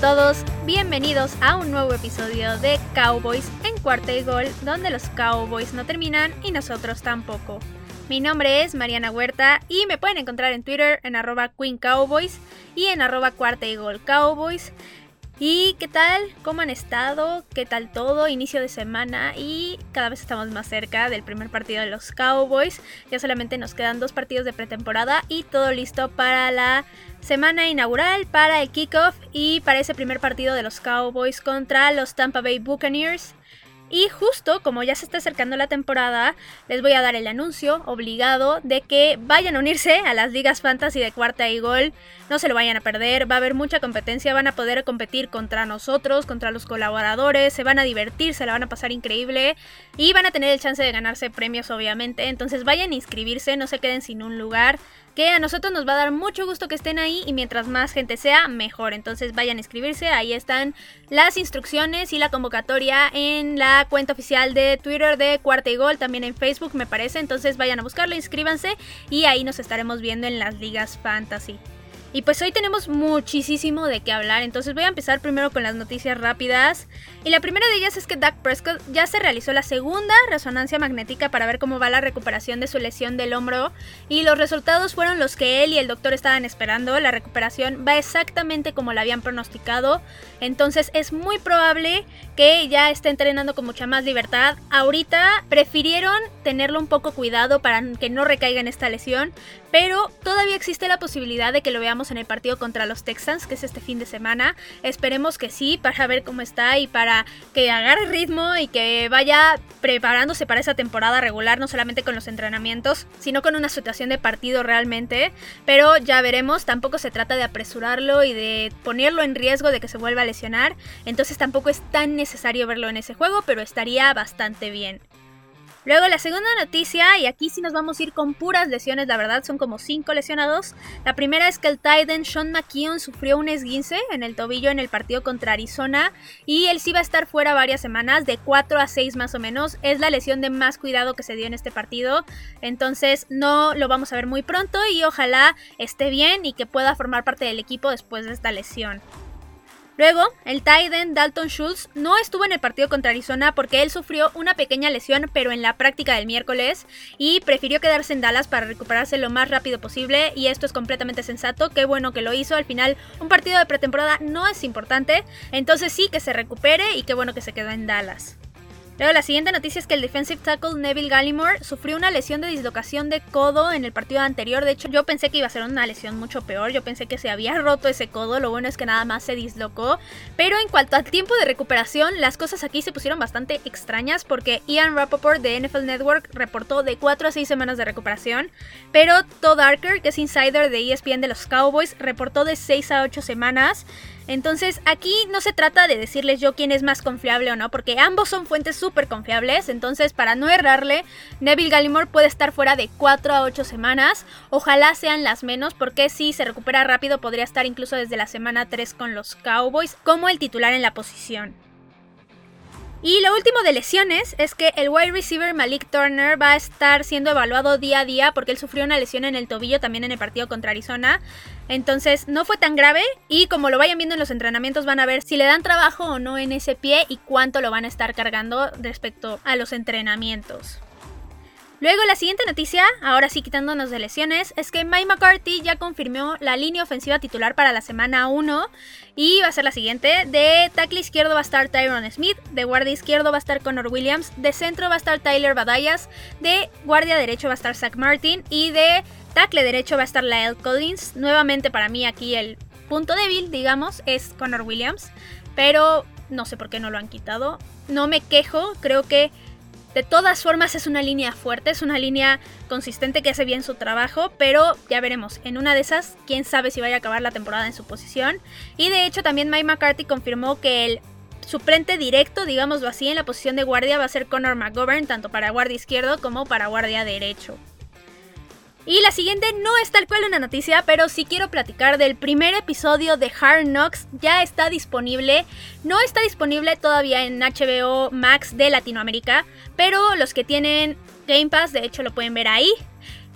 Todos, bienvenidos a un nuevo episodio de Cowboys en cuarta y gol, donde los Cowboys no terminan y nosotros tampoco. Mi nombre es Mariana Huerta y me pueden encontrar en Twitter en arroba Queen Cowboys y en arroba cuarta y gol Cowboys. ¿Y qué tal? ¿Cómo han estado? ¿Qué tal todo? Inicio de semana y cada vez estamos más cerca del primer partido de los Cowboys. Ya solamente nos quedan dos partidos de pretemporada y todo listo para la semana inaugural, para el kickoff y para ese primer partido de los Cowboys contra los Tampa Bay Buccaneers. Y justo como ya se está acercando la temporada, les voy a dar el anuncio obligado de que vayan a unirse a las ligas fantasy de cuarta y gol. No se lo vayan a perder, va a haber mucha competencia, van a poder competir contra nosotros, contra los colaboradores, se van a divertir, se la van a pasar increíble y van a tener el chance de ganarse premios obviamente. Entonces vayan a inscribirse, no se queden sin un lugar que a nosotros nos va a dar mucho gusto que estén ahí y mientras más gente sea, mejor. Entonces vayan a inscribirse, ahí están las instrucciones y la convocatoria en la cuenta oficial de Twitter de Cuarta y Gol, también en Facebook me parece. Entonces vayan a buscarlo, inscríbanse y ahí nos estaremos viendo en las ligas fantasy. Y pues hoy tenemos muchísimo de qué hablar, entonces voy a empezar primero con las noticias rápidas. Y la primera de ellas es que Dak Prescott ya se realizó la segunda resonancia magnética para ver cómo va la recuperación de su lesión del hombro y los resultados fueron los que él y el doctor estaban esperando. La recuperación va exactamente como la habían pronosticado, entonces es muy probable que ya esté entrenando con mucha más libertad. Ahorita prefirieron tenerlo un poco cuidado para que no recaiga en esta lesión, pero todavía existe la posibilidad de que lo veamos en el partido contra los Texans, que es este fin de semana. Esperemos que sí, para ver cómo está y para que agarre ritmo y que vaya preparándose para esa temporada regular, no solamente con los entrenamientos, sino con una situación de partido realmente. Pero ya veremos, tampoco se trata de apresurarlo y de ponerlo en riesgo de que se vuelva a lesionar. Entonces tampoco es tan necesario verlo en ese juego, pero estaría bastante bien. Luego la segunda noticia, y aquí sí nos vamos a ir con puras lesiones, la verdad son como 5 lesionados. La primera es que el Titan Sean McKeon sufrió un esguince en el tobillo en el partido contra Arizona y él sí va a estar fuera varias semanas, de 4 a 6 más o menos. Es la lesión de más cuidado que se dio en este partido, entonces no lo vamos a ver muy pronto y ojalá esté bien y que pueda formar parte del equipo después de esta lesión. Luego, el Titan Dalton Schultz no estuvo en el partido contra Arizona porque él sufrió una pequeña lesión, pero en la práctica del miércoles, y prefirió quedarse en Dallas para recuperarse lo más rápido posible, y esto es completamente sensato, qué bueno que lo hizo, al final un partido de pretemporada no es importante, entonces sí que se recupere y qué bueno que se quedó en Dallas. Luego la siguiente noticia es que el defensive tackle Neville Gallimore sufrió una lesión de dislocación de codo en el partido anterior. De hecho, yo pensé que iba a ser una lesión mucho peor. Yo pensé que se había roto ese codo. Lo bueno es que nada más se dislocó. Pero en cuanto al tiempo de recuperación, las cosas aquí se pusieron bastante extrañas porque Ian Rappaport de NFL Network reportó de 4 a 6 semanas de recuperación. Pero Todd Arker, que es insider de ESPN de los Cowboys, reportó de 6 a 8 semanas. Entonces aquí no se trata de decirles yo quién es más confiable o no, porque ambos son fuentes súper confiables. Entonces para no errarle, Neville Gallimore puede estar fuera de 4 a 8 semanas. Ojalá sean las menos, porque si se recupera rápido podría estar incluso desde la semana 3 con los Cowboys como el titular en la posición. Y lo último de lesiones es que el wide receiver Malik Turner va a estar siendo evaluado día a día porque él sufrió una lesión en el tobillo también en el partido contra Arizona. Entonces no fue tan grave y como lo vayan viendo en los entrenamientos van a ver si le dan trabajo o no en ese pie y cuánto lo van a estar cargando respecto a los entrenamientos. Luego la siguiente noticia, ahora sí quitándonos de lesiones, es que Mike McCarthy ya confirmó la línea ofensiva titular para la semana 1 y va a ser la siguiente. De tackle izquierdo va a estar Tyron Smith, de guardia izquierdo va a estar Connor Williams, de centro va a estar Tyler Badayas, de guardia derecho va a estar Zach Martin y de tackle derecho va a estar Lyle Collins. Nuevamente para mí aquí el punto débil, digamos, es Connor Williams, pero no sé por qué no lo han quitado. No me quejo, creo que de todas formas es una línea fuerte, es una línea consistente que hace bien su trabajo, pero ya veremos. En una de esas, quién sabe si vaya a acabar la temporada en su posición. Y de hecho también Mike McCarthy confirmó que el suplente directo, digámoslo así, en la posición de guardia va a ser Connor McGovern, tanto para guardia izquierdo como para guardia derecho. Y la siguiente no es tal cual una noticia, pero sí quiero platicar del primer episodio de Hard Knocks. Ya está disponible. No está disponible todavía en HBO Max de Latinoamérica, pero los que tienen Game Pass, de hecho, lo pueden ver ahí.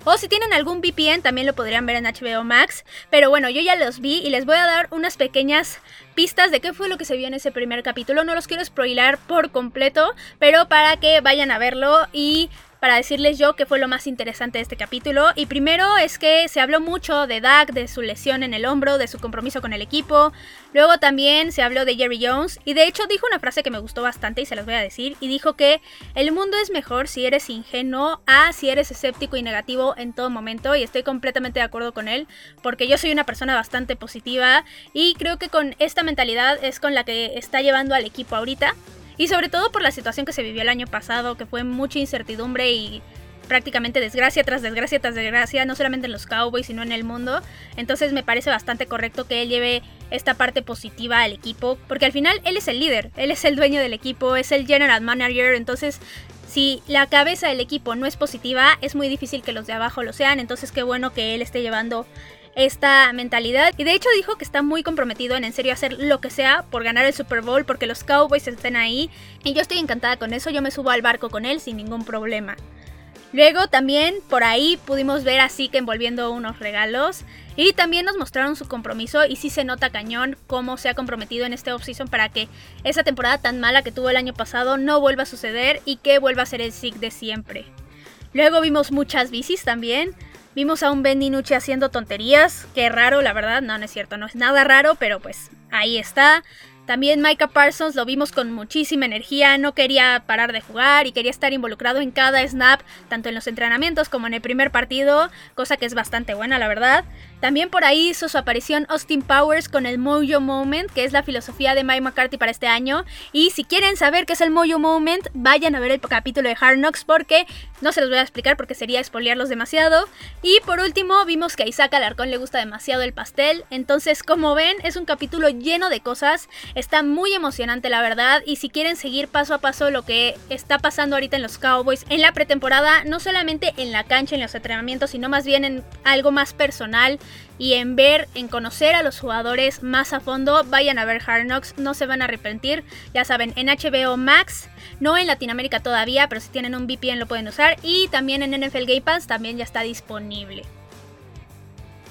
O si tienen algún VPN también lo podrían ver en HBO Max. Pero bueno, yo ya los vi y les voy a dar unas pequeñas pistas de qué fue lo que se vio en ese primer capítulo. No los quiero spoilar por completo, pero para que vayan a verlo y para decirles yo qué fue lo más interesante de este capítulo. Y primero es que se habló mucho de Doug, de su lesión en el hombro, de su compromiso con el equipo. Luego también se habló de Jerry Jones. Y de hecho dijo una frase que me gustó bastante y se las voy a decir. Y dijo que el mundo es mejor si eres ingenuo a si eres escéptico y negativo en todo momento. Y estoy completamente de acuerdo con él. Porque yo soy una persona bastante positiva. Y creo que con esta mentalidad es con la que está llevando al equipo ahorita. Y sobre todo por la situación que se vivió el año pasado, que fue mucha incertidumbre y prácticamente desgracia tras desgracia tras desgracia, no solamente en los Cowboys, sino en el mundo. Entonces me parece bastante correcto que él lleve esta parte positiva al equipo, porque al final él es el líder, él es el dueño del equipo, es el general manager, entonces si la cabeza del equipo no es positiva, es muy difícil que los de abajo lo sean, entonces qué bueno que él esté llevando esta mentalidad. Y de hecho dijo que está muy comprometido en en serio hacer lo que sea por ganar el Super Bowl, porque los Cowboys estén ahí. Y yo estoy encantada con eso, yo me subo al barco con él sin ningún problema. Luego también por ahí pudimos ver así que envolviendo unos regalos y también nos mostraron su compromiso y sí se nota cañón cómo se ha comprometido en este offseason para que esa temporada tan mala que tuvo el año pasado no vuelva a suceder y que vuelva a ser el SIG de siempre. Luego vimos muchas bicis también, Vimos a un Ben Nucci haciendo tonterías. Qué raro, la verdad. No, no es cierto. No es nada raro, pero pues ahí está. También Micah Parsons lo vimos con muchísima energía, no quería parar de jugar y quería estar involucrado en cada snap, tanto en los entrenamientos como en el primer partido, cosa que es bastante buena, la verdad. También por ahí hizo su aparición Austin Powers con el Mojo Moment, que es la filosofía de Mike McCarthy para este año. Y si quieren saber qué es el Mojo Moment, vayan a ver el capítulo de Hard Knocks porque no se los voy a explicar porque sería expoliarlos demasiado. Y por último, vimos que a Isaac Alarcón le gusta demasiado el pastel. Entonces, como ven, es un capítulo lleno de cosas. Está muy emocionante, la verdad. Y si quieren seguir paso a paso lo que está pasando ahorita en los Cowboys en la pretemporada, no solamente en la cancha, en los entrenamientos, sino más bien en algo más personal y en ver, en conocer a los jugadores más a fondo, vayan a ver Hard Knocks, no se van a arrepentir. Ya saben, en HBO Max, no en Latinoamérica todavía, pero si tienen un VPN lo pueden usar y también en NFL Game Pass también ya está disponible.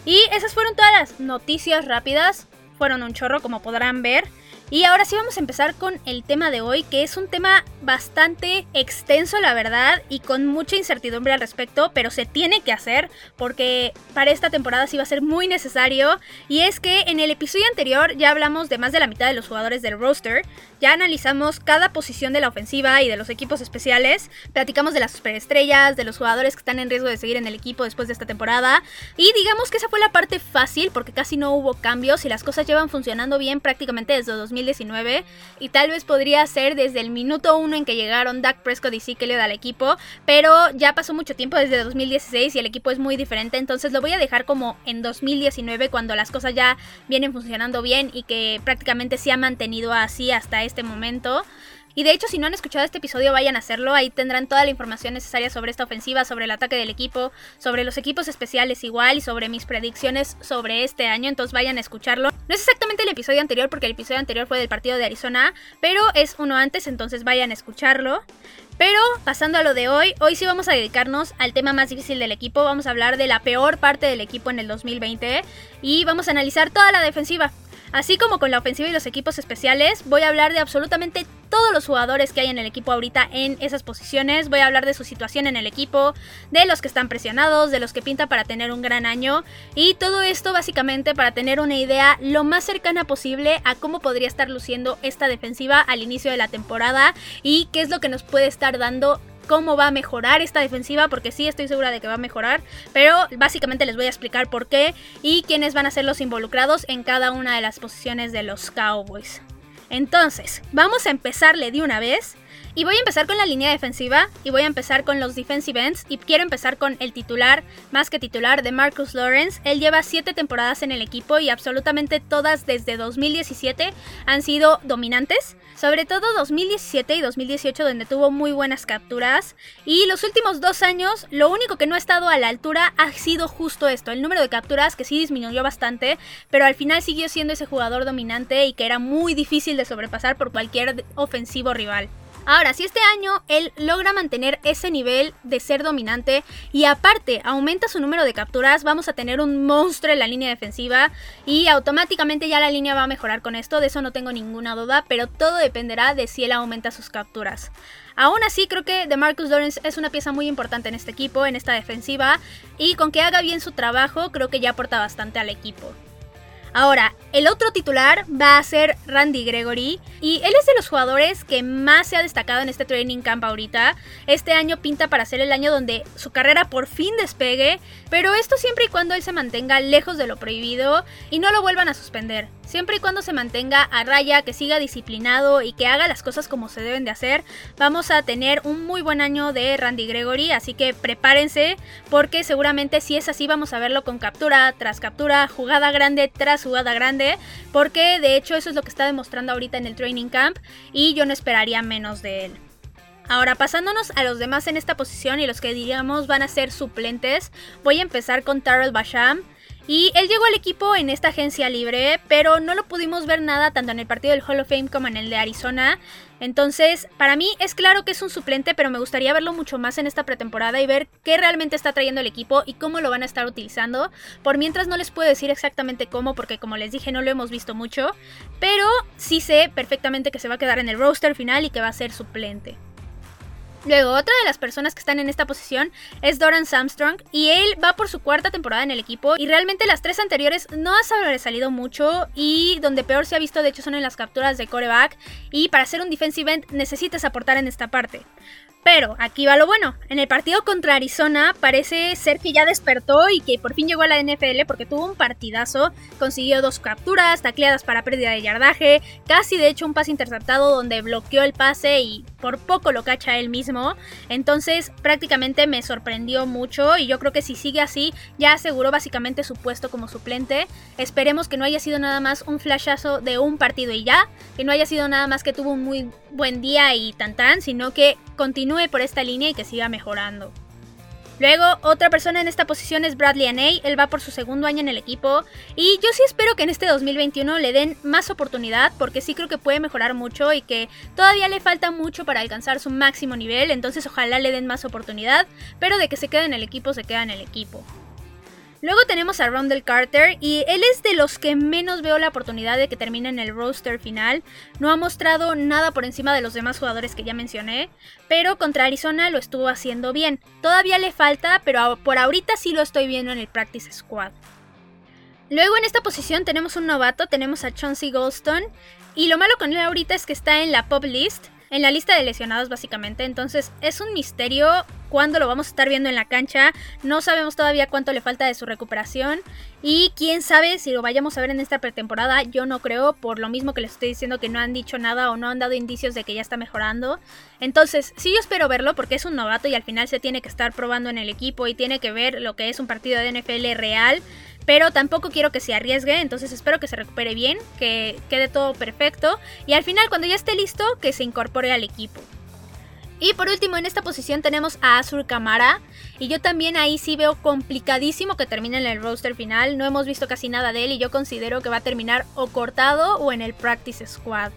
Y esas fueron todas las noticias rápidas, fueron un chorro como podrán ver. Y ahora sí vamos a empezar con el tema de hoy, que es un tema bastante extenso, la verdad, y con mucha incertidumbre al respecto, pero se tiene que hacer porque para esta temporada sí va a ser muy necesario. Y es que en el episodio anterior ya hablamos de más de la mitad de los jugadores del roster, ya analizamos cada posición de la ofensiva y de los equipos especiales, platicamos de las superestrellas, de los jugadores que están en riesgo de seguir en el equipo después de esta temporada, y digamos que esa fue la parte fácil porque casi no hubo cambios y las cosas llevan funcionando bien prácticamente desde 2000 2019 y tal vez podría ser desde el minuto uno en que llegaron Dak Prescott y Zeke al equipo, pero ya pasó mucho tiempo desde 2016 y el equipo es muy diferente, entonces lo voy a dejar como en 2019 cuando las cosas ya vienen funcionando bien y que prácticamente se ha mantenido así hasta este momento. Y de hecho, si no han escuchado este episodio, vayan a hacerlo. Ahí tendrán toda la información necesaria sobre esta ofensiva, sobre el ataque del equipo, sobre los equipos especiales igual y sobre mis predicciones sobre este año. Entonces vayan a escucharlo. No es exactamente el episodio anterior porque el episodio anterior fue del partido de Arizona, pero es uno antes, entonces vayan a escucharlo. Pero pasando a lo de hoy, hoy sí vamos a dedicarnos al tema más difícil del equipo. Vamos a hablar de la peor parte del equipo en el 2020 y vamos a analizar toda la defensiva. Así como con la ofensiva y los equipos especiales, voy a hablar de absolutamente todos los jugadores que hay en el equipo ahorita en esas posiciones. Voy a hablar de su situación en el equipo, de los que están presionados, de los que pinta para tener un gran año. Y todo esto básicamente para tener una idea lo más cercana posible a cómo podría estar luciendo esta defensiva al inicio de la temporada y qué es lo que nos puede estar dando cómo va a mejorar esta defensiva, porque sí estoy segura de que va a mejorar, pero básicamente les voy a explicar por qué y quiénes van a ser los involucrados en cada una de las posiciones de los Cowboys. Entonces, vamos a empezarle de una vez. Y voy a empezar con la línea defensiva y voy a empezar con los defensive ends y quiero empezar con el titular, más que titular, de Marcus Lawrence. Él lleva 7 temporadas en el equipo y absolutamente todas desde 2017 han sido dominantes. Sobre todo 2017 y 2018 donde tuvo muy buenas capturas. Y los últimos dos años lo único que no ha estado a la altura ha sido justo esto. El número de capturas que sí disminuyó bastante. Pero al final siguió siendo ese jugador dominante y que era muy difícil de sobrepasar por cualquier ofensivo rival. Ahora, si este año él logra mantener ese nivel de ser dominante y aparte aumenta su número de capturas, vamos a tener un monstruo en la línea defensiva y automáticamente ya la línea va a mejorar con esto, de eso no tengo ninguna duda, pero todo dependerá de si él aumenta sus capturas. Aún así, creo que DeMarcus Lawrence es una pieza muy importante en este equipo, en esta defensiva, y con que haga bien su trabajo, creo que ya aporta bastante al equipo. Ahora, el otro titular va a ser Randy Gregory y él es de los jugadores que más se ha destacado en este training camp ahorita. Este año pinta para ser el año donde su carrera por fin despegue, pero esto siempre y cuando él se mantenga lejos de lo prohibido y no lo vuelvan a suspender. Siempre y cuando se mantenga a raya, que siga disciplinado y que haga las cosas como se deben de hacer, vamos a tener un muy buen año de Randy Gregory, así que prepárense porque seguramente si es así vamos a verlo con captura tras captura, jugada grande tras jugada grande, porque de hecho eso es lo que está demostrando ahorita en el training camp y yo no esperaría menos de él. Ahora, pasándonos a los demás en esta posición y los que diríamos van a ser suplentes, voy a empezar con Tarrell Basham. Y él llegó al equipo en esta agencia libre, pero no lo pudimos ver nada tanto en el partido del Hall of Fame como en el de Arizona. Entonces, para mí es claro que es un suplente, pero me gustaría verlo mucho más en esta pretemporada y ver qué realmente está trayendo el equipo y cómo lo van a estar utilizando. Por mientras no les puedo decir exactamente cómo, porque como les dije no lo hemos visto mucho, pero sí sé perfectamente que se va a quedar en el roster final y que va a ser suplente. Luego, otra de las personas que están en esta posición es Doran Samstrong y él va por su cuarta temporada en el equipo y realmente las tres anteriores no ha sobresalido mucho y donde peor se ha visto de hecho son en las capturas de coreback y para ser un defensive end necesitas aportar en esta parte. Pero aquí va lo bueno. En el partido contra Arizona parece ser que ya despertó y que por fin llegó a la NFL porque tuvo un partidazo. Consiguió dos capturas, tacleadas para pérdida de yardaje, casi de hecho un pase interceptado donde bloqueó el pase y por poco lo cacha él mismo. Entonces prácticamente me sorprendió mucho y yo creo que si sigue así ya aseguró básicamente su puesto como suplente. Esperemos que no haya sido nada más un flashazo de un partido y ya, que no haya sido nada más que tuvo un muy buen día y tan tan, sino que continúe por esta línea y que siga mejorando. Luego, otra persona en esta posición es Bradley Aney, él va por su segundo año en el equipo y yo sí espero que en este 2021 le den más oportunidad porque sí creo que puede mejorar mucho y que todavía le falta mucho para alcanzar su máximo nivel, entonces ojalá le den más oportunidad, pero de que se quede en el equipo, se queda en el equipo. Luego tenemos a Rondell Carter y él es de los que menos veo la oportunidad de que termine en el roster final. No ha mostrado nada por encima de los demás jugadores que ya mencioné, pero contra Arizona lo estuvo haciendo bien. Todavía le falta, pero por ahorita sí lo estoy viendo en el practice squad. Luego en esta posición tenemos un novato, tenemos a Chauncey Goldstone y lo malo con él ahorita es que está en la pop list, en la lista de lesionados básicamente, entonces es un misterio cuándo lo vamos a estar viendo en la cancha. No sabemos todavía cuánto le falta de su recuperación. Y quién sabe si lo vayamos a ver en esta pretemporada. Yo no creo, por lo mismo que les estoy diciendo que no han dicho nada o no han dado indicios de que ya está mejorando. Entonces, sí yo espero verlo porque es un novato y al final se tiene que estar probando en el equipo y tiene que ver lo que es un partido de NFL real. Pero tampoco quiero que se arriesgue, entonces espero que se recupere bien, que quede todo perfecto y al final cuando ya esté listo que se incorpore al equipo. Y por último, en esta posición tenemos a Azur Kamara. Y yo también ahí sí veo complicadísimo que termine en el roster final. No hemos visto casi nada de él y yo considero que va a terminar o cortado o en el practice squad.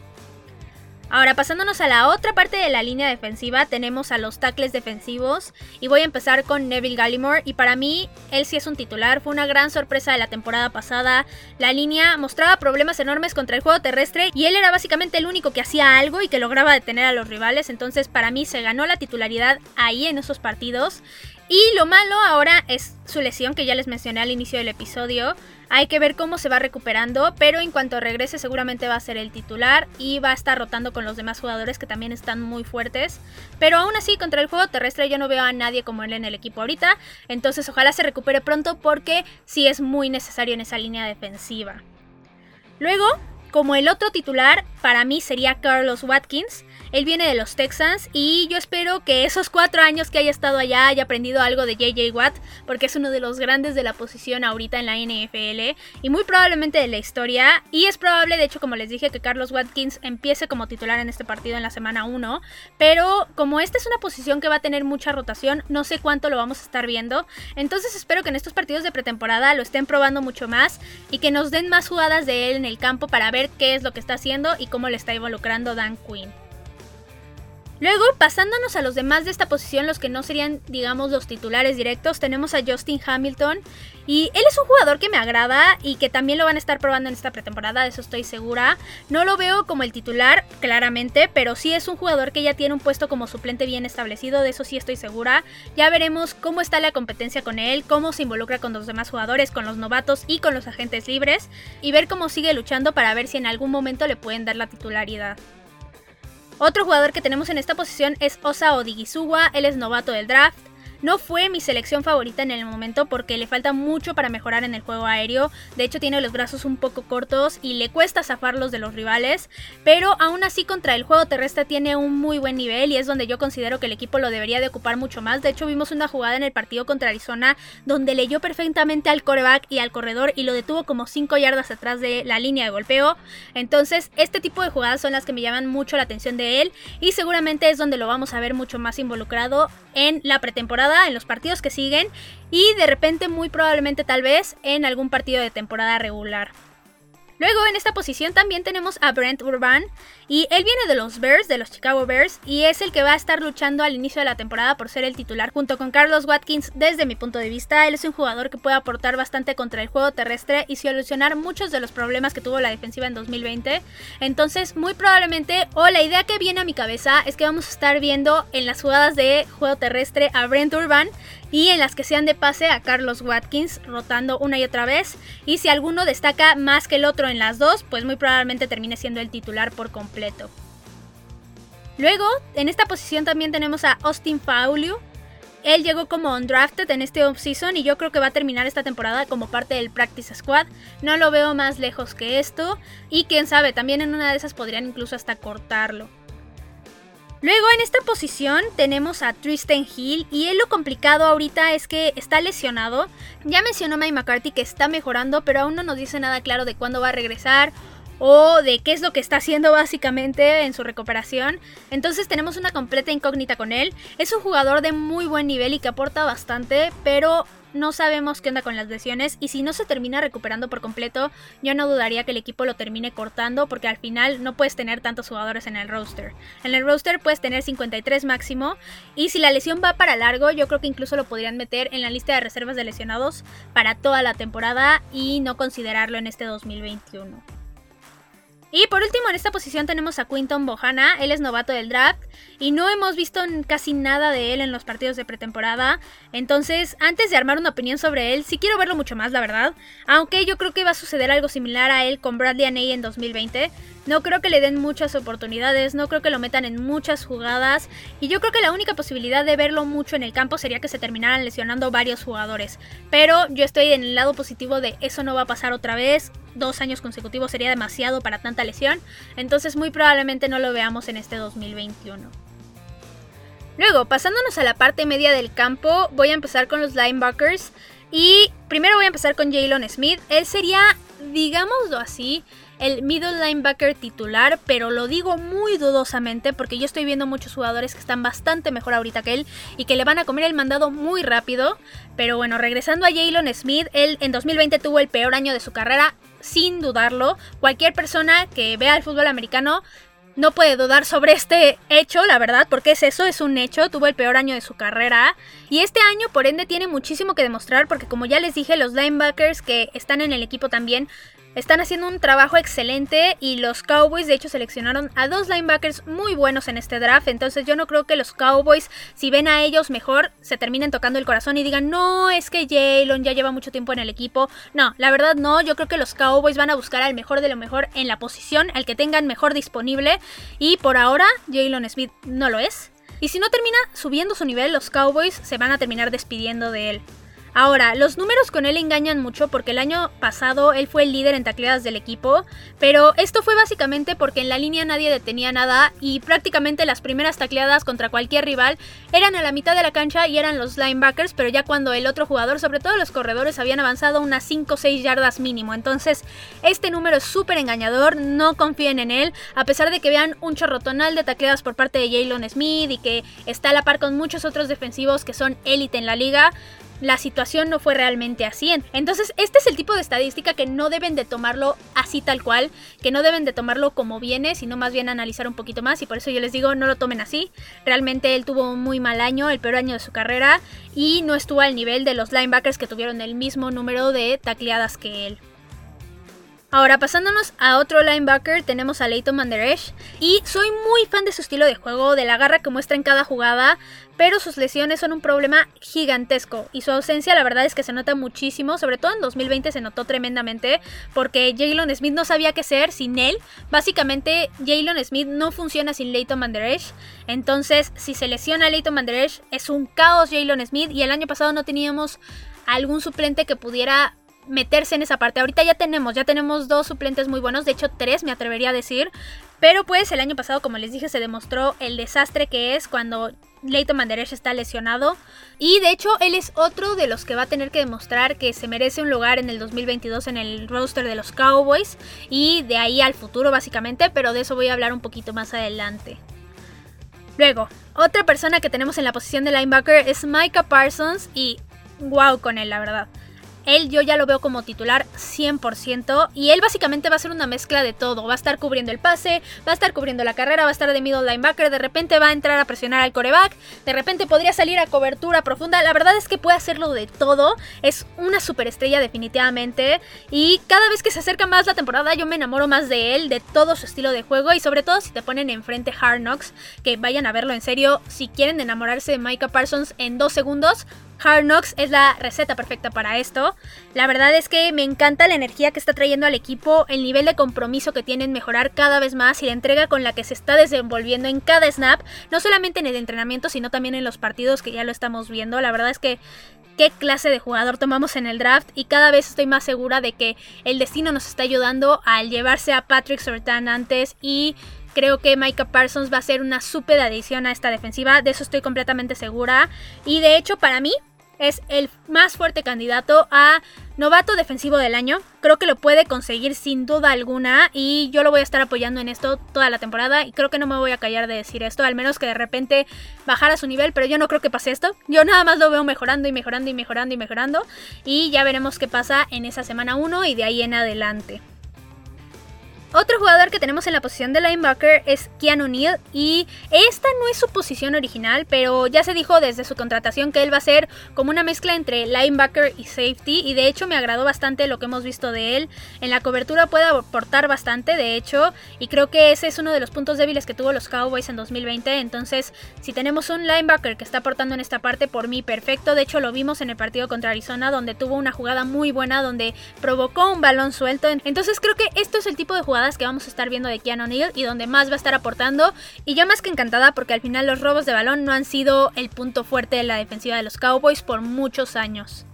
Ahora, pasándonos a la otra parte de la línea defensiva, tenemos a los tackles defensivos. Y voy a empezar con Neville Gallimore. Y para mí, él sí es un titular. Fue una gran sorpresa de la temporada pasada. La línea mostraba problemas enormes contra el juego terrestre. Y él era básicamente el único que hacía algo y que lograba detener a los rivales. Entonces, para mí, se ganó la titularidad ahí en esos partidos. Y lo malo ahora es su lesión que ya les mencioné al inicio del episodio. Hay que ver cómo se va recuperando, pero en cuanto regrese seguramente va a ser el titular y va a estar rotando con los demás jugadores que también están muy fuertes. Pero aún así, contra el juego terrestre yo no veo a nadie como él en el equipo ahorita. Entonces ojalá se recupere pronto porque sí es muy necesario en esa línea defensiva. Luego, como el otro titular, para mí sería Carlos Watkins. Él viene de los Texans y yo espero que esos cuatro años que haya estado allá haya aprendido algo de JJ Watt, porque es uno de los grandes de la posición ahorita en la NFL y muy probablemente de la historia. Y es probable, de hecho, como les dije, que Carlos Watkins empiece como titular en este partido en la semana 1. Pero como esta es una posición que va a tener mucha rotación, no sé cuánto lo vamos a estar viendo. Entonces espero que en estos partidos de pretemporada lo estén probando mucho más y que nos den más jugadas de él en el campo para ver qué es lo que está haciendo y cómo le está involucrando Dan Quinn. Luego, pasándonos a los demás de esta posición, los que no serían, digamos, los titulares directos, tenemos a Justin Hamilton. Y él es un jugador que me agrada y que también lo van a estar probando en esta pretemporada, de eso estoy segura. No lo veo como el titular, claramente, pero sí es un jugador que ya tiene un puesto como suplente bien establecido, de eso sí estoy segura. Ya veremos cómo está la competencia con él, cómo se involucra con los demás jugadores, con los novatos y con los agentes libres, y ver cómo sigue luchando para ver si en algún momento le pueden dar la titularidad. Otro jugador que tenemos en esta posición es Osa Odigisuwa, él es novato del draft. No fue mi selección favorita en el momento porque le falta mucho para mejorar en el juego aéreo. De hecho tiene los brazos un poco cortos y le cuesta zafarlos de los rivales. Pero aún así contra el juego terrestre tiene un muy buen nivel y es donde yo considero que el equipo lo debería de ocupar mucho más. De hecho vimos una jugada en el partido contra Arizona donde leyó perfectamente al coreback y al corredor y lo detuvo como 5 yardas atrás de la línea de golpeo. Entonces este tipo de jugadas son las que me llaman mucho la atención de él y seguramente es donde lo vamos a ver mucho más involucrado en la pretemporada en los partidos que siguen y de repente muy probablemente tal vez en algún partido de temporada regular. Luego en esta posición también tenemos a Brent Urban y él viene de los Bears, de los Chicago Bears y es el que va a estar luchando al inicio de la temporada por ser el titular junto con Carlos Watkins desde mi punto de vista. Él es un jugador que puede aportar bastante contra el juego terrestre y solucionar muchos de los problemas que tuvo la defensiva en 2020. Entonces muy probablemente o la idea que viene a mi cabeza es que vamos a estar viendo en las jugadas de juego terrestre a Brent Urban y en las que sean de pase a Carlos Watkins rotando una y otra vez. Y si alguno destaca más que el otro en las dos, pues muy probablemente termine siendo el titular por completo. Luego, en esta posición también tenemos a Austin Fauliu. Él llegó como undrafted en este offseason y yo creo que va a terminar esta temporada como parte del Practice Squad. No lo veo más lejos que esto. Y quién sabe, también en una de esas podrían incluso hasta cortarlo. Luego en esta posición tenemos a Tristan Hill y él lo complicado ahorita es que está lesionado. Ya mencionó Mike McCarthy que está mejorando, pero aún no nos dice nada claro de cuándo va a regresar o de qué es lo que está haciendo básicamente en su recuperación. Entonces tenemos una completa incógnita con él. Es un jugador de muy buen nivel y que aporta bastante, pero no sabemos qué onda con las lesiones y si no se termina recuperando por completo, yo no dudaría que el equipo lo termine cortando porque al final no puedes tener tantos jugadores en el roster. En el roster puedes tener 53 máximo y si la lesión va para largo, yo creo que incluso lo podrían meter en la lista de reservas de lesionados para toda la temporada y no considerarlo en este 2021. Y por último, en esta posición tenemos a Quinton Bohana. Él es novato del draft y no hemos visto casi nada de él en los partidos de pretemporada. Entonces, antes de armar una opinión sobre él, sí quiero verlo mucho más, la verdad. Aunque yo creo que va a suceder algo similar a él con Bradley Aney en 2020. No creo que le den muchas oportunidades, no creo que lo metan en muchas jugadas y yo creo que la única posibilidad de verlo mucho en el campo sería que se terminaran lesionando varios jugadores. Pero yo estoy en el lado positivo de eso no va a pasar otra vez, dos años consecutivos sería demasiado para tanta lesión, entonces muy probablemente no lo veamos en este 2021. Luego, pasándonos a la parte media del campo, voy a empezar con los linebackers. Y primero voy a empezar con Jalen Smith. Él sería, digámoslo así, el middle linebacker titular, pero lo digo muy dudosamente porque yo estoy viendo muchos jugadores que están bastante mejor ahorita que él y que le van a comer el mandado muy rápido. Pero bueno, regresando a Jalen Smith, él en 2020 tuvo el peor año de su carrera, sin dudarlo. Cualquier persona que vea el fútbol americano no puede dudar sobre este hecho, la verdad, porque es eso, es un hecho, tuvo el peor año de su carrera y este año por ende tiene muchísimo que demostrar porque como ya les dije, los linebackers que están en el equipo también están haciendo un trabajo excelente y los Cowboys de hecho seleccionaron a dos linebackers muy buenos en este draft. Entonces yo no creo que los Cowboys, si ven a ellos mejor, se terminen tocando el corazón y digan, no, es que Jalen ya lleva mucho tiempo en el equipo. No, la verdad no, yo creo que los Cowboys van a buscar al mejor de lo mejor en la posición, al que tengan mejor disponible. Y por ahora, Jalen Smith no lo es. Y si no termina subiendo su nivel, los Cowboys se van a terminar despidiendo de él. Ahora, los números con él engañan mucho porque el año pasado él fue el líder en tacleadas del equipo, pero esto fue básicamente porque en la línea nadie detenía nada y prácticamente las primeras tacleadas contra cualquier rival eran a la mitad de la cancha y eran los linebackers, pero ya cuando el otro jugador, sobre todo los corredores, habían avanzado unas 5 o 6 yardas mínimo. Entonces, este número es súper engañador, no confíen en él, a pesar de que vean un chorrotonal de tacleadas por parte de Jalen Smith y que está a la par con muchos otros defensivos que son élite en la liga la situación no fue realmente así. Entonces, este es el tipo de estadística que no deben de tomarlo así tal cual, que no deben de tomarlo como viene, sino más bien analizar un poquito más y por eso yo les digo, no lo tomen así. Realmente él tuvo un muy mal año, el peor año de su carrera y no estuvo al nivel de los linebackers que tuvieron el mismo número de tacleadas que él. Ahora pasándonos a otro linebacker tenemos a Leighton Manderesh y soy muy fan de su estilo de juego, de la garra que muestra en cada jugada, pero sus lesiones son un problema gigantesco y su ausencia la verdad es que se nota muchísimo, sobre todo en 2020 se notó tremendamente porque Jalen Smith no sabía qué hacer sin él, básicamente Jalen Smith no funciona sin Leighton Manderesh, entonces si se lesiona Leighton Manderesh es un caos Jalen Smith y el año pasado no teníamos algún suplente que pudiera meterse en esa parte. Ahorita ya tenemos, ya tenemos dos suplentes muy buenos, de hecho tres me atrevería a decir, pero pues el año pasado, como les dije, se demostró el desastre que es cuando Leighton Manderesh está lesionado. Y de hecho, él es otro de los que va a tener que demostrar que se merece un lugar en el 2022 en el roster de los Cowboys. Y de ahí al futuro, básicamente. Pero de eso voy a hablar un poquito más adelante. Luego, otra persona que tenemos en la posición de linebacker es Micah Parsons. Y wow con él, la verdad. Él yo ya lo veo como titular 100% y él básicamente va a ser una mezcla de todo. Va a estar cubriendo el pase, va a estar cubriendo la carrera, va a estar de middle linebacker, de repente va a entrar a presionar al coreback, de repente podría salir a cobertura profunda. La verdad es que puede hacerlo de todo. Es una superestrella definitivamente y cada vez que se acerca más la temporada yo me enamoro más de él, de todo su estilo de juego y sobre todo si te ponen enfrente Hard Knocks, que vayan a verlo en serio. Si quieren enamorarse de Micah Parsons en dos segundos, Hard Knocks es la receta perfecta para esto. La verdad es que me encanta la energía que está trayendo al equipo, el nivel de compromiso que tienen mejorar cada vez más y la entrega con la que se está desenvolviendo en cada snap, no solamente en el entrenamiento, sino también en los partidos que ya lo estamos viendo. La verdad es que qué clase de jugador tomamos en el draft y cada vez estoy más segura de que el destino nos está ayudando al llevarse a Patrick Surtain antes y Creo que Micah Parsons va a ser una súper adición a esta defensiva, de eso estoy completamente segura. Y de hecho, para mí, es el más fuerte candidato a novato defensivo del año. Creo que lo puede conseguir sin duda alguna y yo lo voy a estar apoyando en esto toda la temporada y creo que no me voy a callar de decir esto, al menos que de repente bajara su nivel, pero yo no creo que pase esto. Yo nada más lo veo mejorando y mejorando y mejorando y mejorando y ya veremos qué pasa en esa semana 1 y de ahí en adelante. Otro jugador que tenemos en la posición de linebacker es Keanu Neal y esta no es su posición original, pero ya se dijo desde su contratación que él va a ser como una mezcla entre linebacker y safety y de hecho me agradó bastante lo que hemos visto de él. En la cobertura puede aportar bastante, de hecho, y creo que ese es uno de los puntos débiles que tuvo los Cowboys en 2020, entonces si tenemos un linebacker que está aportando en esta parte, por mí perfecto, de hecho lo vimos en el partido contra Arizona donde tuvo una jugada muy buena donde provocó un balón suelto, entonces creo que esto es el tipo de que vamos a estar viendo de Keanu Neal y donde más va a estar aportando. Y yo más que encantada porque al final los robos de balón no han sido el punto fuerte de la defensiva de los Cowboys por muchos años.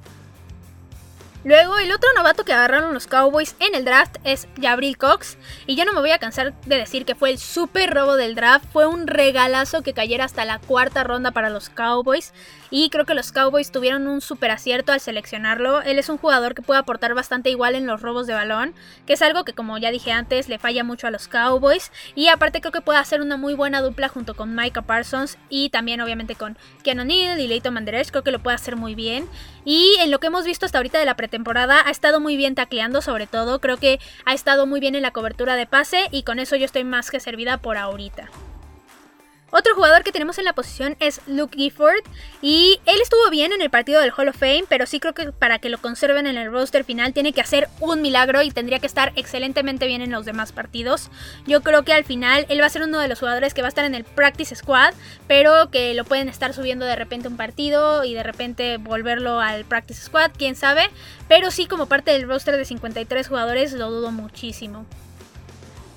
Luego, el otro novato que agarraron los Cowboys en el draft es Jabril Cox. Y yo no me voy a cansar de decir que fue el super robo del draft. Fue un regalazo que cayera hasta la cuarta ronda para los Cowboys. Y creo que los Cowboys tuvieron un super acierto al seleccionarlo. Él es un jugador que puede aportar bastante igual en los robos de balón. Que es algo que, como ya dije antes, le falla mucho a los Cowboys. Y aparte, creo que puede hacer una muy buena dupla junto con Micah Parsons. Y también, obviamente, con Keanu Neal y Leighton Manderech. Creo que lo puede hacer muy bien. Y en lo que hemos visto hasta ahorita de la pretemporada, ha estado muy bien tacleando, sobre todo. Creo que ha estado muy bien en la cobertura de pase y con eso yo estoy más que servida por ahorita. Otro jugador que tenemos en la posición es Luke Gifford y él estuvo bien en el partido del Hall of Fame, pero sí creo que para que lo conserven en el roster final tiene que hacer un milagro y tendría que estar excelentemente bien en los demás partidos. Yo creo que al final él va a ser uno de los jugadores que va a estar en el practice squad, pero que lo pueden estar subiendo de repente un partido y de repente volverlo al practice squad, quién sabe, pero sí como parte del roster de 53 jugadores lo dudo muchísimo.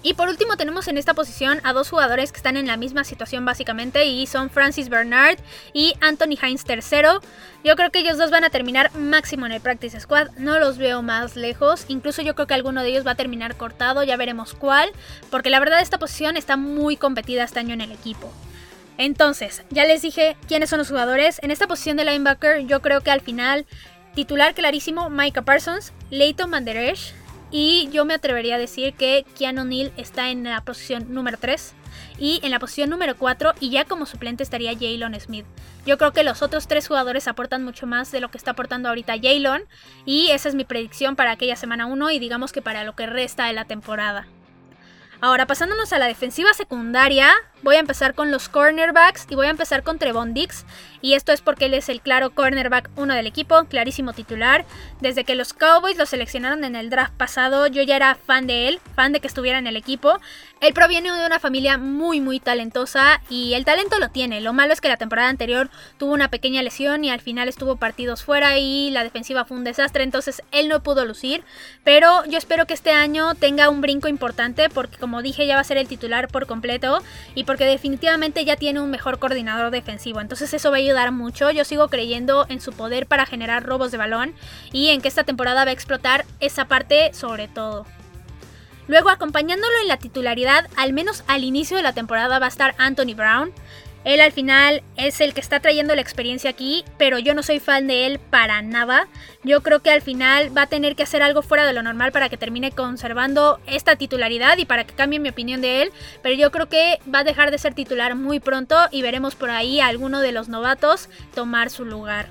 Y por último tenemos en esta posición a dos jugadores que están en la misma situación básicamente y son Francis Bernard y Anthony Hines III. Yo creo que ellos dos van a terminar máximo en el Practice Squad, no los veo más lejos, incluso yo creo que alguno de ellos va a terminar cortado, ya veremos cuál, porque la verdad esta posición está muy competida este año en el equipo. Entonces, ya les dije quiénes son los jugadores. En esta posición de linebacker yo creo que al final titular clarísimo Micah Parsons, Leighton Manderesh, y yo me atrevería a decir que Keanu Neal está en la posición número 3 y en la posición número 4 y ya como suplente estaría Jalen Smith. Yo creo que los otros tres jugadores aportan mucho más de lo que está aportando ahorita Jalen y esa es mi predicción para aquella semana 1 y digamos que para lo que resta de la temporada. Ahora pasándonos a la defensiva secundaria, Voy a empezar con los cornerbacks y voy a empezar con Trevon Dix. Y esto es porque él es el claro cornerback uno del equipo, clarísimo titular. Desde que los Cowboys lo seleccionaron en el draft pasado, yo ya era fan de él, fan de que estuviera en el equipo. Él proviene de una familia muy muy talentosa y el talento lo tiene. Lo malo es que la temporada anterior tuvo una pequeña lesión y al final estuvo partidos fuera y la defensiva fue un desastre, entonces él no pudo lucir. Pero yo espero que este año tenga un brinco importante porque como dije ya va a ser el titular por completo porque definitivamente ya tiene un mejor coordinador defensivo. Entonces eso va a ayudar mucho. Yo sigo creyendo en su poder para generar robos de balón y en que esta temporada va a explotar esa parte sobre todo. Luego acompañándolo en la titularidad, al menos al inicio de la temporada va a estar Anthony Brown. Él al final es el que está trayendo la experiencia aquí, pero yo no soy fan de él para nada. Yo creo que al final va a tener que hacer algo fuera de lo normal para que termine conservando esta titularidad y para que cambie mi opinión de él, pero yo creo que va a dejar de ser titular muy pronto y veremos por ahí a alguno de los novatos tomar su lugar.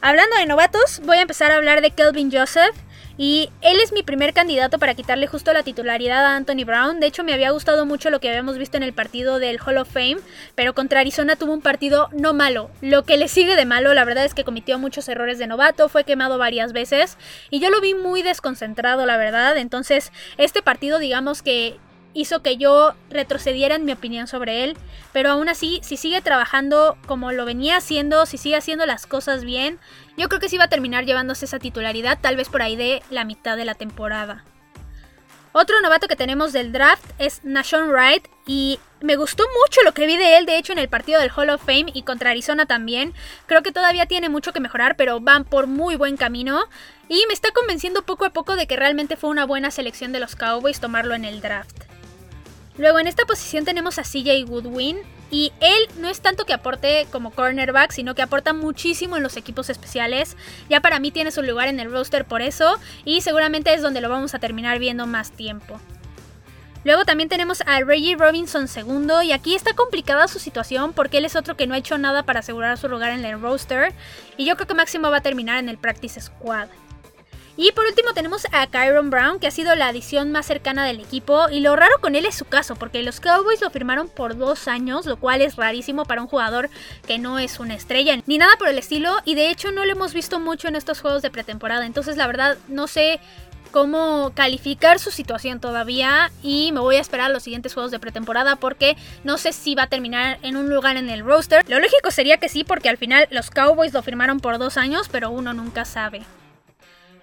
Hablando de novatos, voy a empezar a hablar de Kelvin Joseph. Y él es mi primer candidato para quitarle justo la titularidad a Anthony Brown. De hecho, me había gustado mucho lo que habíamos visto en el partido del Hall of Fame, pero contra Arizona tuvo un partido no malo. Lo que le sigue de malo, la verdad es que cometió muchos errores de novato, fue quemado varias veces y yo lo vi muy desconcentrado, la verdad. Entonces, este partido, digamos que hizo que yo retrocediera en mi opinión sobre él, pero aún así, si sigue trabajando como lo venía haciendo, si sigue haciendo las cosas bien, yo creo que sí va a terminar llevándose esa titularidad, tal vez por ahí de la mitad de la temporada. Otro novato que tenemos del draft es Nashon Wright y me gustó mucho lo que vi de él, de hecho en el partido del Hall of Fame y contra Arizona también. Creo que todavía tiene mucho que mejorar, pero van por muy buen camino y me está convenciendo poco a poco de que realmente fue una buena selección de los Cowboys tomarlo en el draft. Luego en esta posición tenemos a CJ Goodwin. Y él no es tanto que aporte como cornerback, sino que aporta muchísimo en los equipos especiales. Ya para mí tiene su lugar en el roster por eso. Y seguramente es donde lo vamos a terminar viendo más tiempo. Luego también tenemos a Reggie Robinson II y aquí está complicada su situación porque él es otro que no ha hecho nada para asegurar su lugar en el roster y yo creo que máximo va a terminar en el practice squad. Y por último tenemos a Kyron Brown, que ha sido la adición más cercana del equipo. Y lo raro con él es su caso, porque los Cowboys lo firmaron por dos años, lo cual es rarísimo para un jugador que no es una estrella, ni nada por el estilo. Y de hecho no lo hemos visto mucho en estos juegos de pretemporada. Entonces la verdad no sé cómo calificar su situación todavía y me voy a esperar a los siguientes juegos de pretemporada porque no sé si va a terminar en un lugar en el roster. Lo lógico sería que sí porque al final los Cowboys lo firmaron por dos años pero uno nunca sabe.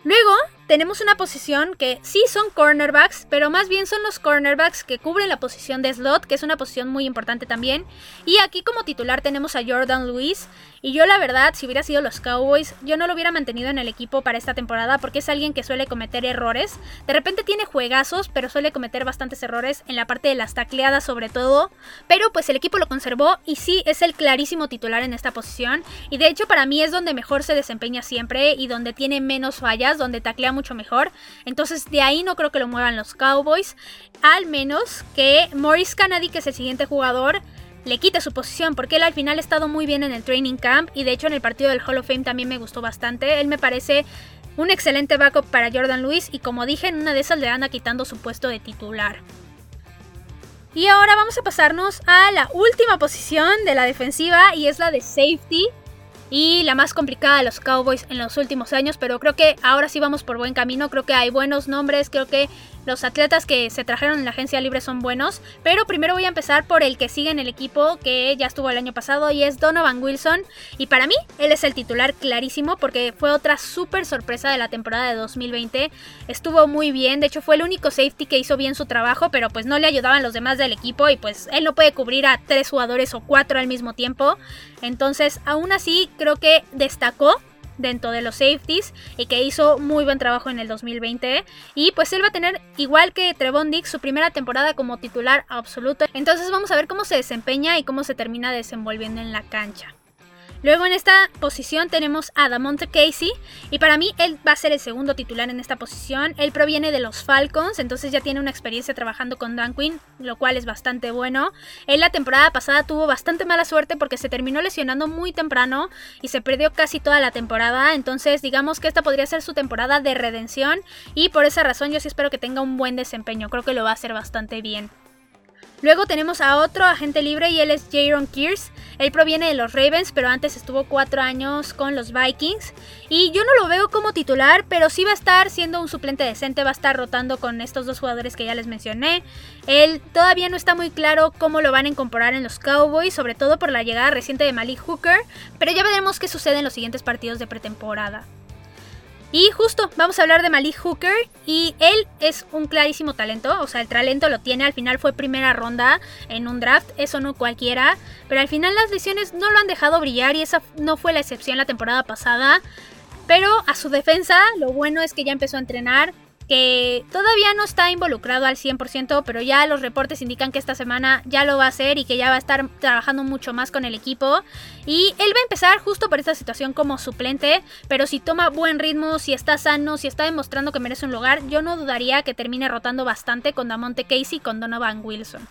Luego tenemos una posición que sí son cornerbacks, pero más bien son los cornerbacks que cubren la posición de slot, que es una posición muy importante también. Y aquí como titular tenemos a Jordan Lewis. Y yo la verdad, si hubiera sido los Cowboys, yo no lo hubiera mantenido en el equipo para esta temporada porque es alguien que suele cometer errores. De repente tiene juegazos, pero suele cometer bastantes errores en la parte de las tacleadas sobre todo. Pero pues el equipo lo conservó y sí es el clarísimo titular en esta posición. Y de hecho para mí es donde mejor se desempeña siempre y donde tiene menos fallas, donde taclea mucho mejor. Entonces de ahí no creo que lo muevan los Cowboys. Al menos que Morris Kennedy, que es el siguiente jugador, le quite su posición, porque él al final ha estado muy bien en el training camp y de hecho en el partido del Hall of Fame también me gustó bastante. Él me parece un excelente backup para Jordan Lewis y como dije, en una de esas le anda quitando su puesto de titular. Y ahora vamos a pasarnos a la última posición de la defensiva y es la de safety y la más complicada de los Cowboys en los últimos años, pero creo que ahora sí vamos por buen camino, creo que hay buenos nombres, creo que los atletas que se trajeron en la agencia libre son buenos, pero primero voy a empezar por el que sigue en el equipo, que ya estuvo el año pasado, y es Donovan Wilson. Y para mí, él es el titular clarísimo, porque fue otra súper sorpresa de la temporada de 2020. Estuvo muy bien, de hecho fue el único safety que hizo bien su trabajo, pero pues no le ayudaban los demás del equipo, y pues él no puede cubrir a tres jugadores o cuatro al mismo tiempo. Entonces, aún así, creo que destacó dentro de los safeties y que hizo muy buen trabajo en el 2020. Y pues él va a tener, igual que Trevon Dix, su primera temporada como titular absoluto. Entonces vamos a ver cómo se desempeña y cómo se termina desenvolviendo en la cancha. Luego en esta posición tenemos a Damonte Casey y para mí él va a ser el segundo titular en esta posición. Él proviene de los Falcons, entonces ya tiene una experiencia trabajando con Dan Quinn, lo cual es bastante bueno. Él la temporada pasada tuvo bastante mala suerte porque se terminó lesionando muy temprano y se perdió casi toda la temporada, entonces digamos que esta podría ser su temporada de redención y por esa razón yo sí espero que tenga un buen desempeño, creo que lo va a hacer bastante bien. Luego tenemos a otro agente libre y él es Jaron Kears. Él proviene de los Ravens, pero antes estuvo cuatro años con los Vikings. Y yo no lo veo como titular, pero sí va a estar siendo un suplente decente, va a estar rotando con estos dos jugadores que ya les mencioné. Él todavía no está muy claro cómo lo van a incorporar en los Cowboys, sobre todo por la llegada reciente de Malik Hooker, pero ya veremos qué sucede en los siguientes partidos de pretemporada. Y justo, vamos a hablar de Malik Hooker. Y él es un clarísimo talento. O sea, el talento lo tiene. Al final fue primera ronda en un draft. Eso no cualquiera. Pero al final las lesiones no lo han dejado brillar. Y esa no fue la excepción la temporada pasada. Pero a su defensa, lo bueno es que ya empezó a entrenar que todavía no está involucrado al 100%, pero ya los reportes indican que esta semana ya lo va a hacer y que ya va a estar trabajando mucho más con el equipo. Y él va a empezar justo por esta situación como suplente, pero si toma buen ritmo, si está sano, si está demostrando que merece un lugar, yo no dudaría que termine rotando bastante con Damonte Casey y con Donovan Wilson.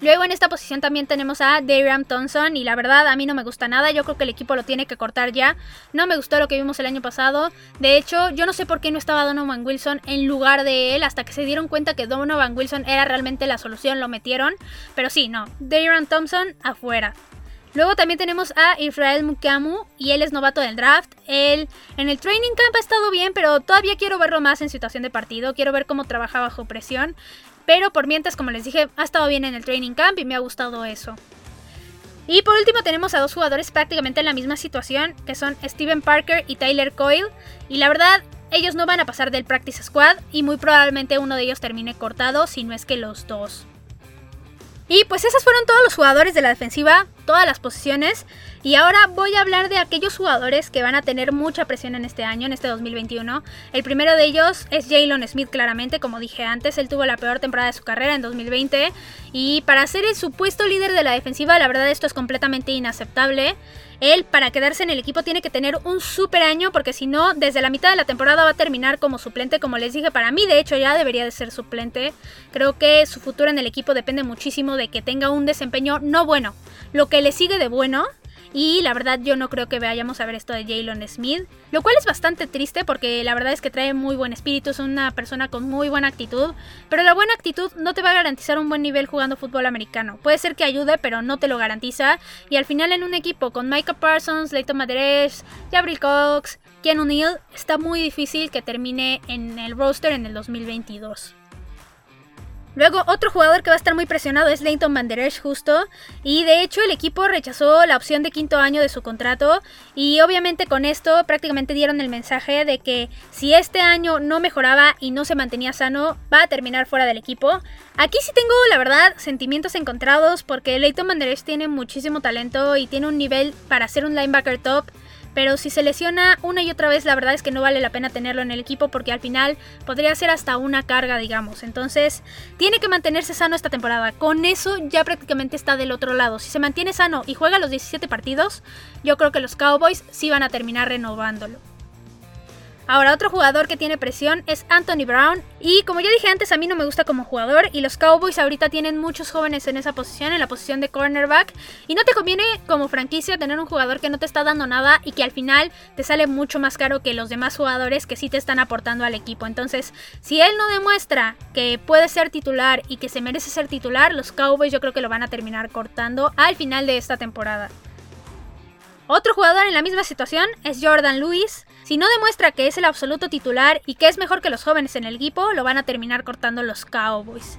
Luego en esta posición también tenemos a Darian Thompson y la verdad a mí no me gusta nada, yo creo que el equipo lo tiene que cortar ya. No me gustó lo que vimos el año pasado. De hecho, yo no sé por qué no estaba Donovan Wilson en lugar de él hasta que se dieron cuenta que Donovan Wilson era realmente la solución, lo metieron. Pero sí, no, Darian Thompson afuera. Luego también tenemos a Israel Mukamu y él es novato del draft. Él en el training camp ha estado bien, pero todavía quiero verlo más en situación de partido. Quiero ver cómo trabaja bajo presión. Pero por mientras, como les dije, ha estado bien en el training camp y me ha gustado eso. Y por último tenemos a dos jugadores prácticamente en la misma situación, que son Steven Parker y Tyler Coyle. Y la verdad, ellos no van a pasar del practice squad y muy probablemente uno de ellos termine cortado, si no es que los dos. Y pues esos fueron todos los jugadores de la defensiva, todas las posiciones. Y ahora voy a hablar de aquellos jugadores que van a tener mucha presión en este año, en este 2021. El primero de ellos es Jalen Smith, claramente, como dije antes, él tuvo la peor temporada de su carrera en 2020. Y para ser el supuesto líder de la defensiva, la verdad esto es completamente inaceptable. Él, para quedarse en el equipo, tiene que tener un super año, porque si no, desde la mitad de la temporada va a terminar como suplente. Como les dije, para mí, de hecho, ya debería de ser suplente. Creo que su futuro en el equipo depende muchísimo de que tenga un desempeño no bueno. Lo que le sigue de bueno y la verdad yo no creo que vayamos a ver esto de Jalen Smith. Lo cual es bastante triste porque la verdad es que trae muy buen espíritu, es una persona con muy buena actitud. Pero la buena actitud no te va a garantizar un buen nivel jugando fútbol americano. Puede ser que ayude, pero no te lo garantiza. Y al final en un equipo con Micah Parsons, Leighton Madres, Gabriel Cox, Ken O'Neill, está muy difícil que termine en el roster en el 2022. Luego, otro jugador que va a estar muy presionado es Leighton Van justo. Y de hecho, el equipo rechazó la opción de quinto año de su contrato. Y obviamente con esto prácticamente dieron el mensaje de que si este año no mejoraba y no se mantenía sano, va a terminar fuera del equipo. Aquí sí tengo, la verdad, sentimientos encontrados porque Leighton Van tiene muchísimo talento y tiene un nivel para ser un linebacker top. Pero si se lesiona una y otra vez, la verdad es que no vale la pena tenerlo en el equipo porque al final podría ser hasta una carga, digamos. Entonces, tiene que mantenerse sano esta temporada. Con eso ya prácticamente está del otro lado. Si se mantiene sano y juega los 17 partidos, yo creo que los Cowboys sí van a terminar renovándolo. Ahora, otro jugador que tiene presión es Anthony Brown. Y como ya dije antes, a mí no me gusta como jugador. Y los Cowboys ahorita tienen muchos jóvenes en esa posición, en la posición de cornerback. Y no te conviene como franquicia tener un jugador que no te está dando nada y que al final te sale mucho más caro que los demás jugadores que sí te están aportando al equipo. Entonces, si él no demuestra que puede ser titular y que se merece ser titular, los Cowboys yo creo que lo van a terminar cortando al final de esta temporada. Otro jugador en la misma situación es Jordan Lewis. Si no demuestra que es el absoluto titular y que es mejor que los jóvenes en el equipo, lo van a terminar cortando los Cowboys.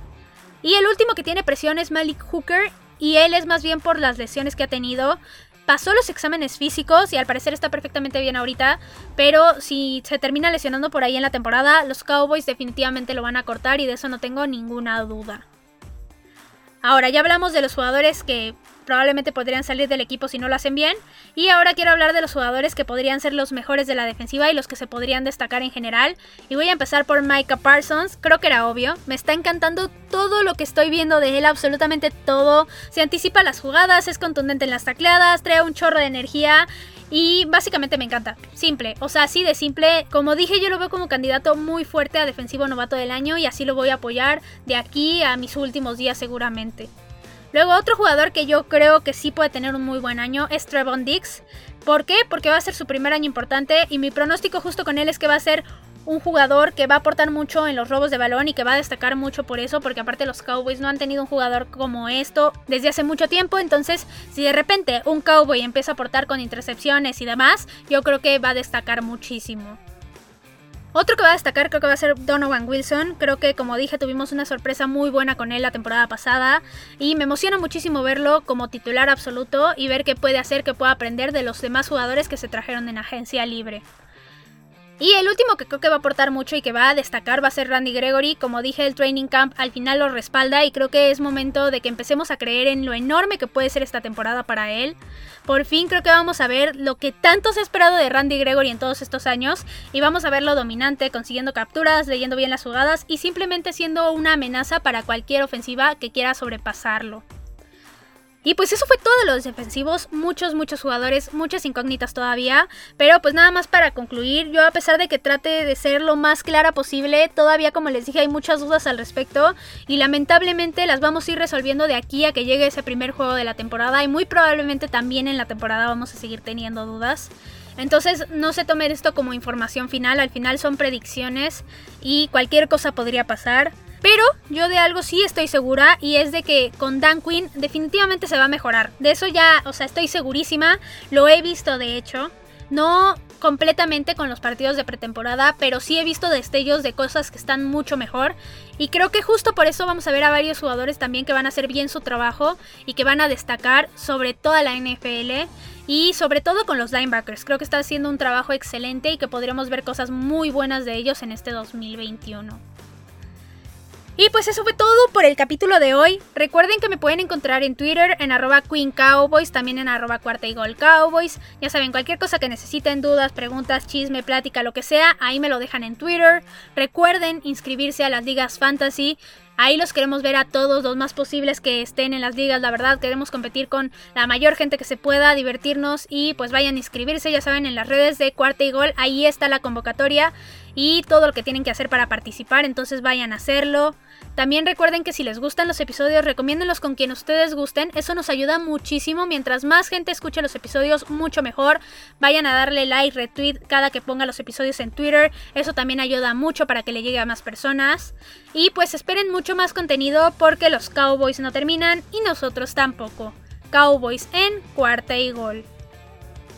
Y el último que tiene presión es Malik Hooker, y él es más bien por las lesiones que ha tenido. Pasó los exámenes físicos y al parecer está perfectamente bien ahorita, pero si se termina lesionando por ahí en la temporada, los Cowboys definitivamente lo van a cortar y de eso no tengo ninguna duda. Ahora ya hablamos de los jugadores que probablemente podrían salir del equipo si no lo hacen bien. Y ahora quiero hablar de los jugadores que podrían ser los mejores de la defensiva y los que se podrían destacar en general. Y voy a empezar por Micah Parsons, creo que era obvio. Me está encantando todo lo que estoy viendo de él, absolutamente todo. Se anticipa las jugadas, es contundente en las tacleadas, trae un chorro de energía. Y básicamente me encanta. Simple. O sea, así de simple. Como dije, yo lo veo como candidato muy fuerte a defensivo novato del año y así lo voy a apoyar de aquí a mis últimos días seguramente. Luego otro jugador que yo creo que sí puede tener un muy buen año es Trevon Dix. ¿Por qué? Porque va a ser su primer año importante y mi pronóstico justo con él es que va a ser un jugador que va a aportar mucho en los robos de balón y que va a destacar mucho por eso, porque aparte los Cowboys no han tenido un jugador como esto desde hace mucho tiempo, entonces si de repente un Cowboy empieza a aportar con intercepciones y demás, yo creo que va a destacar muchísimo. Otro que va a destacar creo que va a ser Donovan Wilson. Creo que como dije tuvimos una sorpresa muy buena con él la temporada pasada y me emociona muchísimo verlo como titular absoluto y ver qué puede hacer, que pueda aprender de los demás jugadores que se trajeron en agencia libre. Y el último que creo que va a aportar mucho y que va a destacar va a ser Randy Gregory. Como dije, el Training Camp al final lo respalda y creo que es momento de que empecemos a creer en lo enorme que puede ser esta temporada para él. Por fin creo que vamos a ver lo que tanto se ha esperado de Randy Gregory en todos estos años y vamos a verlo dominante, consiguiendo capturas, leyendo bien las jugadas y simplemente siendo una amenaza para cualquier ofensiva que quiera sobrepasarlo. Y pues eso fue todo los defensivos, muchos, muchos jugadores, muchas incógnitas todavía, pero pues nada más para concluir, yo a pesar de que trate de ser lo más clara posible, todavía como les dije hay muchas dudas al respecto y lamentablemente las vamos a ir resolviendo de aquí a que llegue ese primer juego de la temporada y muy probablemente también en la temporada vamos a seguir teniendo dudas. Entonces no se tomen esto como información final, al final son predicciones y cualquier cosa podría pasar. Pero yo de algo sí estoy segura y es de que con Dan Quinn definitivamente se va a mejorar. De eso ya, o sea, estoy segurísima. Lo he visto de hecho. No completamente con los partidos de pretemporada, pero sí he visto destellos de cosas que están mucho mejor. Y creo que justo por eso vamos a ver a varios jugadores también que van a hacer bien su trabajo y que van a destacar sobre toda la NFL y sobre todo con los linebackers. Creo que está haciendo un trabajo excelente y que podremos ver cosas muy buenas de ellos en este 2021. Y pues eso fue todo por el capítulo de hoy. Recuerden que me pueden encontrar en Twitter en arroba Queen Cowboys, también en arroba cuarta y gol Cowboys. Ya saben, cualquier cosa que necesiten, dudas, preguntas, chisme, plática, lo que sea, ahí me lo dejan en Twitter. Recuerden inscribirse a las ligas fantasy. Ahí los queremos ver a todos, los más posibles que estén en las ligas, la verdad, queremos competir con la mayor gente que se pueda, divertirnos y pues vayan a inscribirse, ya saben, en las redes de Cuarta y Gol, ahí está la convocatoria y todo lo que tienen que hacer para participar, entonces vayan a hacerlo. También recuerden que si les gustan los episodios, recomiéndenlos con quien ustedes gusten, eso nos ayuda muchísimo, mientras más gente escuche los episodios, mucho mejor. Vayan a darle like, retweet cada que ponga los episodios en Twitter, eso también ayuda mucho para que le llegue a más personas. Y pues esperen mucho más contenido porque los Cowboys no terminan y nosotros tampoco. Cowboys en cuarta y gol.